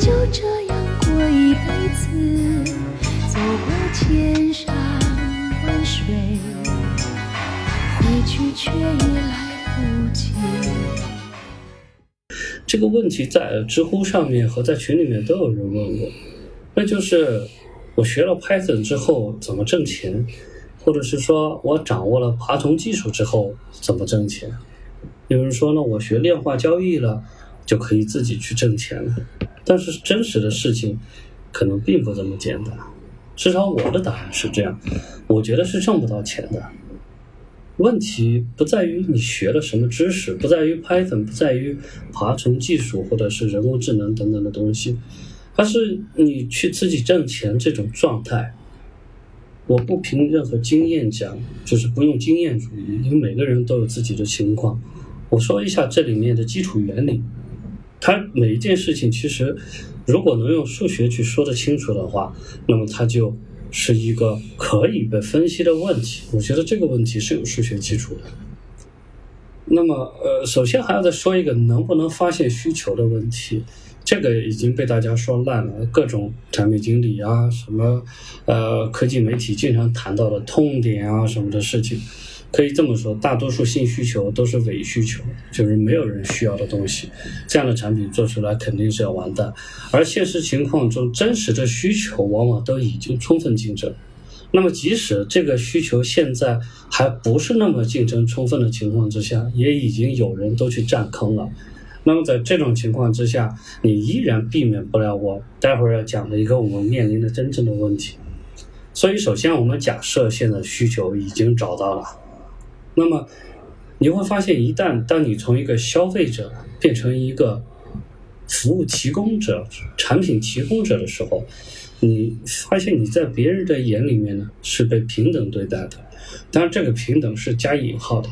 就这样过一辈子，走过千山万水，回去却已来不及。这个问题在知乎上面和在群里面都有人问过，那就是我学了 Python 之后怎么挣钱，或者是说我掌握了爬虫技术之后怎么挣钱？有人说呢，我学量化交易了就可以自己去挣钱了，但是真实的事情可能并不这么简单。至少我的答案是这样，我觉得是挣不到钱的。问题不在于你学了什么知识，不在于 Python，不在于爬虫技术或者是人工智能等等的东西，而是你去自己挣钱这种状态。我不凭任何经验讲，就是不用经验主义，因为每个人都有自己的情况。我说一下这里面的基础原理，它每一件事情其实如果能用数学去说得清楚的话，那么它就。是一个可以被分析的问题，我觉得这个问题是有数学基础的。那么，呃，首先还要再说一个能不能发现需求的问题，这个已经被大家说烂了，各种产品经理啊，什么，呃，科技媒体经常谈到的痛点啊，什么的事情。可以这么说，大多数性需求都是伪需求，就是没有人需要的东西。这样的产品做出来肯定是要完蛋。而现实情况中，真实的需求往往都已经充分竞争。那么，即使这个需求现在还不是那么竞争充分的情况之下，也已经有人都去占坑了。那么，在这种情况之下，你依然避免不了我待会儿要讲的一个我们面临的真正的问题。所以，首先我们假设现在需求已经找到了。那么你会发现，一旦当你从一个消费者变成一个服务提供者、产品提供者的时候，你发现你在别人的眼里面呢是被平等对待的。当然，这个平等是加引号的，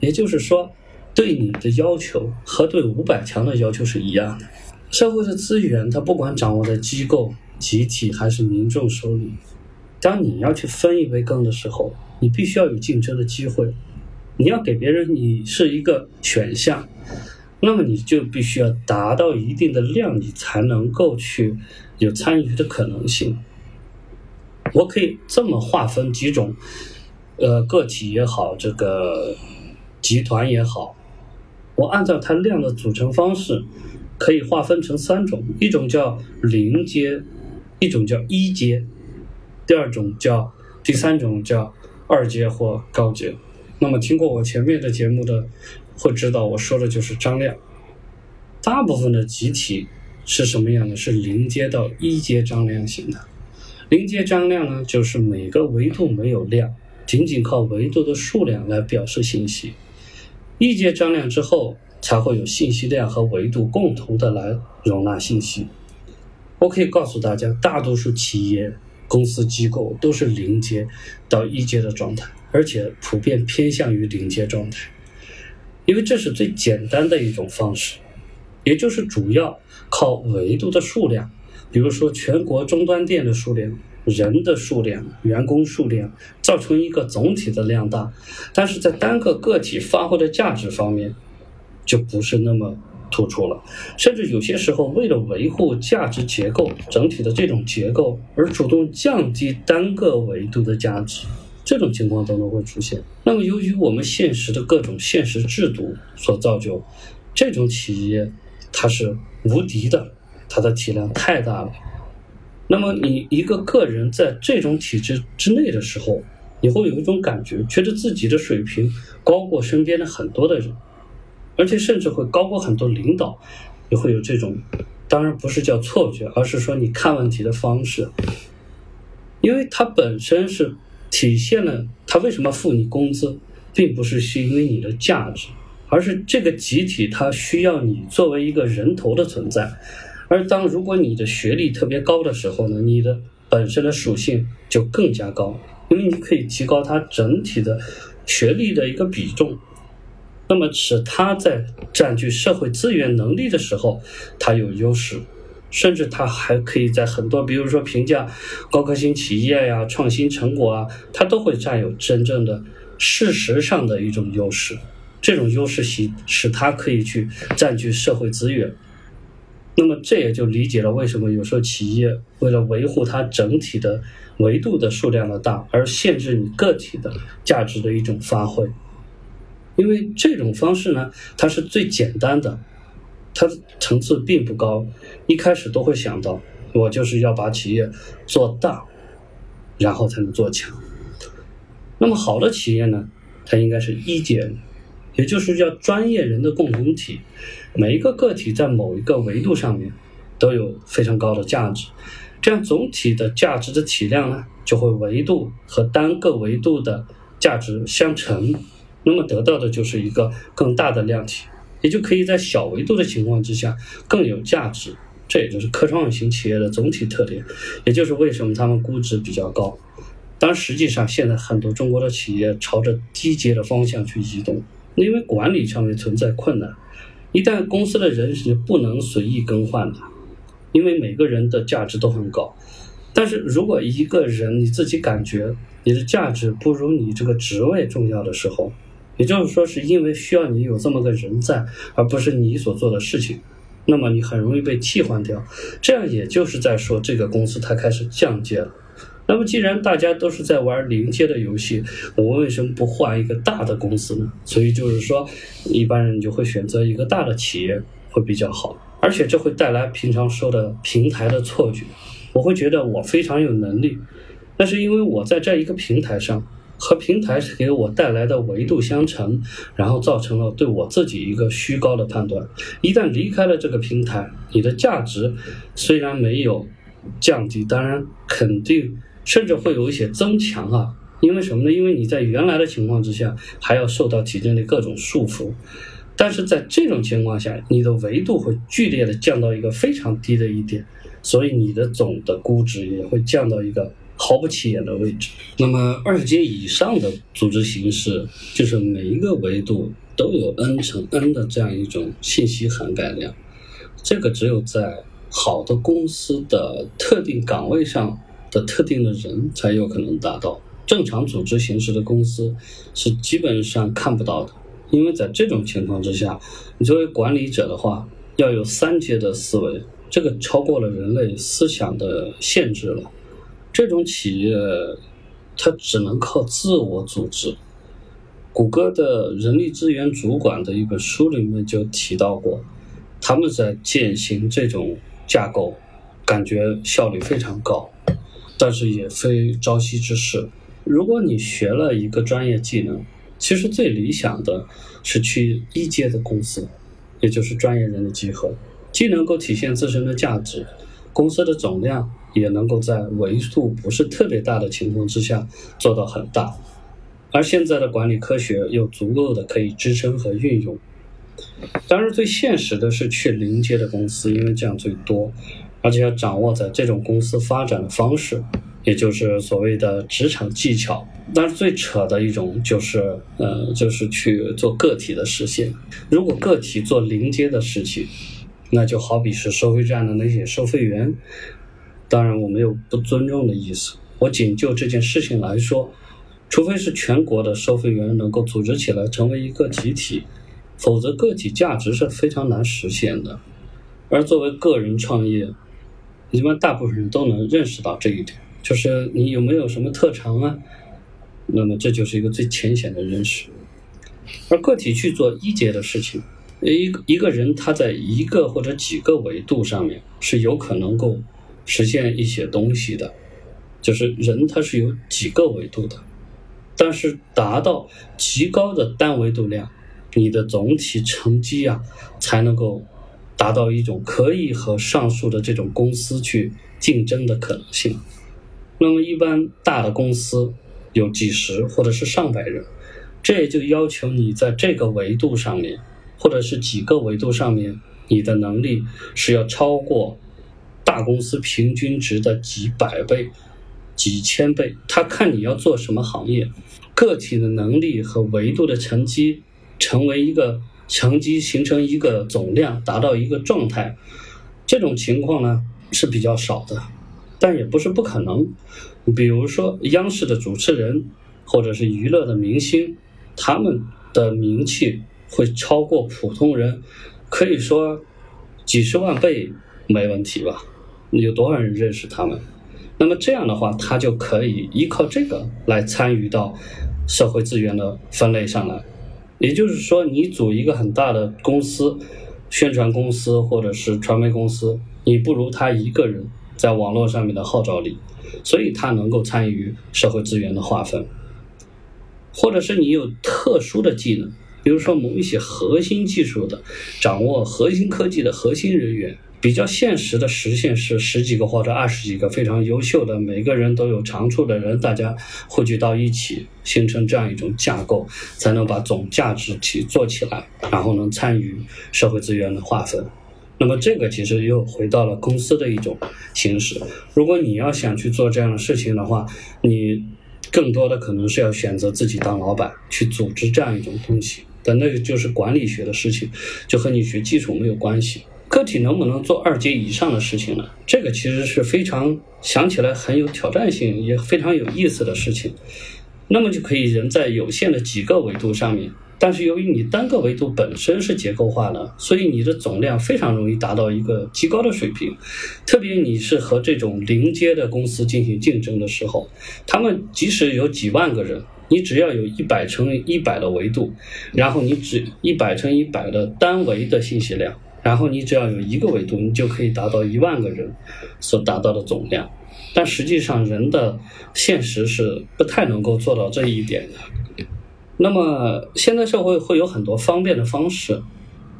也就是说，对你的要求和对五百强的要求是一样的。社会的资源，它不管掌握在机构、集体还是民众手里，当你要去分一杯羹的时候，你必须要有竞争的机会。你要给别人你是一个选项，那么你就必须要达到一定的量，你才能够去有参与的可能性。我可以这么划分几种，呃，个体也好，这个集团也好，我按照它量的组成方式，可以划分成三种：一种叫零阶，一种叫一阶，第二种叫第三种叫二阶或高阶。那么听过我前面的节目的，会知道我说的就是张量。大部分的集体是什么样的？是零阶到一阶张量型的。零阶张量呢，就是每个维度没有量，仅仅靠维度的数量来表示信息。一阶张量之后，才会有信息量和维度共同的来容纳信息。我可以告诉大家，大多数企业、公司、机构都是零阶到一阶的状态。而且普遍偏向于零阶状态，因为这是最简单的一种方式，也就是主要靠维度的数量，比如说全国终端店的数量、人的数量、员工数量，造成一个总体的量大，但是在单个个体发挥的价值方面，就不是那么突出了，甚至有些时候为了维护价值结构整体的这种结构，而主动降低单个维度的价值。这种情况都能会出现。那么，由于我们现实的各种现实制度所造就，这种企业它是无敌的，它的体量太大了。那么，你一个个人在这种体制之内的时候，你会有一种感觉，觉得自己的水平高过身边的很多的人，而且甚至会高过很多领导，也会有这种，当然不是叫错觉，而是说你看问题的方式，因为它本身是。体现了他为什么付你工资，并不是是因为你的价值，而是这个集体它需要你作为一个人头的存在。而当如果你的学历特别高的时候呢，你的本身的属性就更加高，因为你可以提高它整体的学历的一个比重，那么使它在占据社会资源能力的时候，它有优势。甚至它还可以在很多，比如说评价高科新企业呀、创新成果啊，它都会占有真正的事实上的一种优势。这种优势使使它可以去占据社会资源。那么这也就理解了为什么有时候企业为了维护它整体的维度的数量的大，而限制你个体的价值的一种发挥。因为这种方式呢，它是最简单的，它的层次并不高，一开始都会想到我就是要把企业做大，然后才能做强。那么好的企业呢，它应该是一阶，也就是叫专业人的共同体，每一个个体在某一个维度上面都有非常高的价值，这样总体的价值的体量呢，就会维度和单个维度的价值相乘。那么得到的就是一个更大的量体，也就可以在小维度的情况之下更有价值。这也就是科创型企业的总体特点，也就是为什么他们估值比较高。但实际上，现在很多中国的企业朝着低阶的方向去移动，因为管理上面存在困难。一旦公司的人是不能随意更换的，因为每个人的价值都很高。但是如果一个人你自己感觉你的价值不如你这个职位重要的时候，也就是说，是因为需要你有这么个人在，而不是你所做的事情，那么你很容易被替换掉。这样也就是在说，这个公司它开始降阶了。那么，既然大家都是在玩临阶的游戏，我为什么不换一个大的公司呢？所以就是说，一般人就会选择一个大的企业会比较好，而且这会带来平常说的平台的错觉。我会觉得我非常有能力，那是因为我在这一个平台上。和平台是给我带来的维度相乘，然后造成了对我自己一个虚高的判断。一旦离开了这个平台，你的价值虽然没有降低，当然肯定甚至会有一些增强啊。因为什么呢？因为你在原来的情况之下还要受到体制内各种束缚，但是在这种情况下，你的维度会剧烈的降到一个非常低的一点，所以你的总的估值也会降到一个。毫不起眼的位置。那么二阶以上的组织形式，就是每一个维度都有 n 乘 n 的这样一种信息涵盖量。这个只有在好的公司的特定岗位上的特定的人才有可能达到。正常组织形式的公司是基本上看不到的，因为在这种情况之下，你作为管理者的话，要有三阶的思维，这个超过了人类思想的限制了。这种企业，它只能靠自我组织。谷歌的人力资源主管的一本书里面就提到过，他们在践行这种架构，感觉效率非常高，但是也非朝夕之事。如果你学了一个专业技能，其实最理想的是去一阶的公司，也就是专业人的集合，既能够体现自身的价值，公司的总量。也能够在维度不是特别大的情况之下做到很大，而现在的管理科学又足够的可以支撑和运用。当然，最现实的是去临街的公司，因为这样最多，而且要掌握在这种公司发展的方式，也就是所谓的职场技巧。但是最扯的一种就是，呃，就是去做个体的实现。如果个体做临街的事情，那就好比是收费站的那些收费员。当然，我没有不尊重的意思。我仅就这件事情来说，除非是全国的收费员能够组织起来成为一个集体，否则个体价值是非常难实现的。而作为个人创业，一般大部分人都能认识到这一点，就是你有没有什么特长啊？那么这就是一个最浅显的认识。而个体去做一阶的事情，一一个人他在一个或者几个维度上面是有可能够。实现一些东西的，就是人，他是有几个维度的，但是达到极高的单维度量，你的总体成绩啊，才能够达到一种可以和上述的这种公司去竞争的可能性。那么，一般大的公司有几十或者是上百人，这也就要求你在这个维度上面，或者是几个维度上面，你的能力是要超过。大公司平均值的几百倍、几千倍，他看你要做什么行业，个体的能力和维度的成绩成为一个成绩，形成一个总量，达到一个状态。这种情况呢是比较少的，但也不是不可能。比如说央视的主持人，或者是娱乐的明星，他们的名气会超过普通人，可以说。几十万倍没问题吧？有多少人认识他们？那么这样的话，他就可以依靠这个来参与到社会资源的分类上来。也就是说，你组一个很大的公司，宣传公司或者是传媒公司，你不如他一个人在网络上面的号召力，所以他能够参与社会资源的划分。或者是你有特殊的技能，比如说某一些核心技术的，掌握核心科技的核心人员。比较现实的实现是十几个或者二十几个非常优秀的，每个人都有长处的人，大家汇聚到一起，形成这样一种架构，才能把总价值体做起来，然后能参与社会资源的划分。那么这个其实又回到了公司的一种形式。如果你要想去做这样的事情的话，你更多的可能是要选择自己当老板，去组织这样一种东西。但那个就是管理学的事情，就和你学基础没有关系。个体能不能做二阶以上的事情呢？这个其实是非常想起来很有挑战性，也非常有意思的事情。那么就可以人在有限的几个维度上面，但是由于你单个维度本身是结构化的，所以你的总量非常容易达到一个极高的水平。特别你是和这种零阶的公司进行竞争的时候，他们即使有几万个人，你只要有一百乘一百的维度，然后你只一百乘一百的单维的信息量。然后你只要有一个维度，你就可以达到一万个人所达到的总量，但实际上人的现实是不太能够做到这一点的。那么现在社会会有很多方便的方式，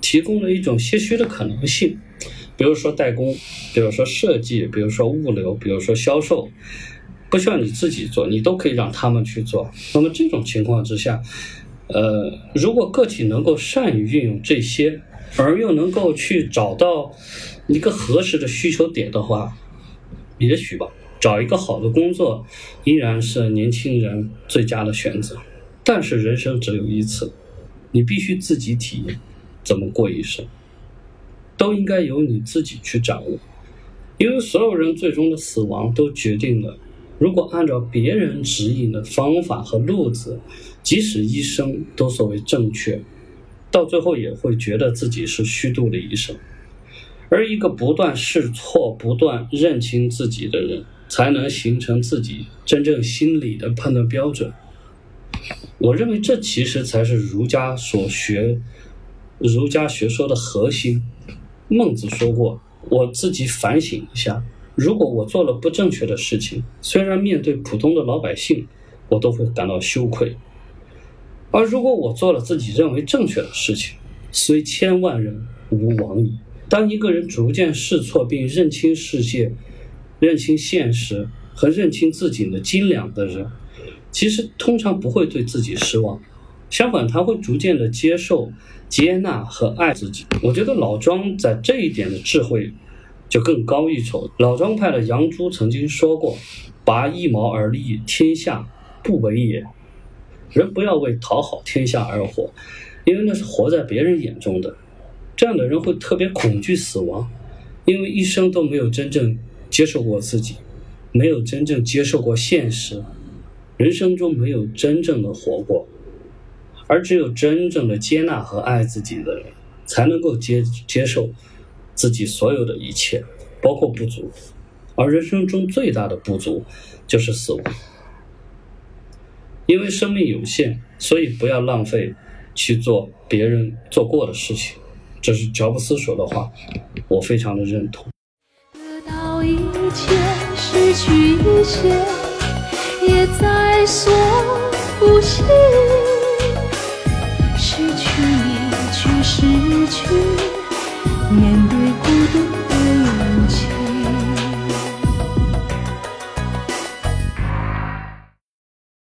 提供了一种些许的可能性，比如说代工，比如说设计，比如说物流，比如说销售，不需要你自己做，你都可以让他们去做。那么这种情况之下，呃，如果个体能够善于运用这些。而又能够去找到一个合适的需求点的话，也许吧，找一个好的工作依然是年轻人最佳的选择。但是人生只有一次，你必须自己体验怎么过一生，都应该由你自己去掌握。因为所有人最终的死亡都决定了，如果按照别人指引的方法和路子，即使一生都所谓正确。到最后也会觉得自己是虚度了一生，而一个不断试错、不断认清自己的人，才能形成自己真正心理的判断标准。我认为这其实才是儒家所学、儒家学说的核心。孟子说过：“我自己反省一下，如果我做了不正确的事情，虽然面对普通的老百姓，我都会感到羞愧。”而如果我做了自己认为正确的事情，虽千万人吾往矣。当一个人逐渐试错并认清世界、认清现实和认清自己的斤两的人，其实通常不会对自己失望，相反，他会逐渐的接受、接纳和爱自己。我觉得老庄在这一点的智慧就更高一筹。老庄派的杨朱曾经说过：“拔一毛而立天下，不为也。”人不要为讨好天下而活，因为那是活在别人眼中的。这样的人会特别恐惧死亡，因为一生都没有真正接受过自己，没有真正接受过现实，人生中没有真正的活过。而只有真正的接纳和爱自己的人，才能够接接受自己所有的一切，包括不足。而人生中最大的不足，就是死亡。因为生命有限，所以不要浪费去做别人做过的事情。这是乔布斯说的话，我非常的认同。得到一切，失去一切，也在所不惜。失去你，去失去，面对。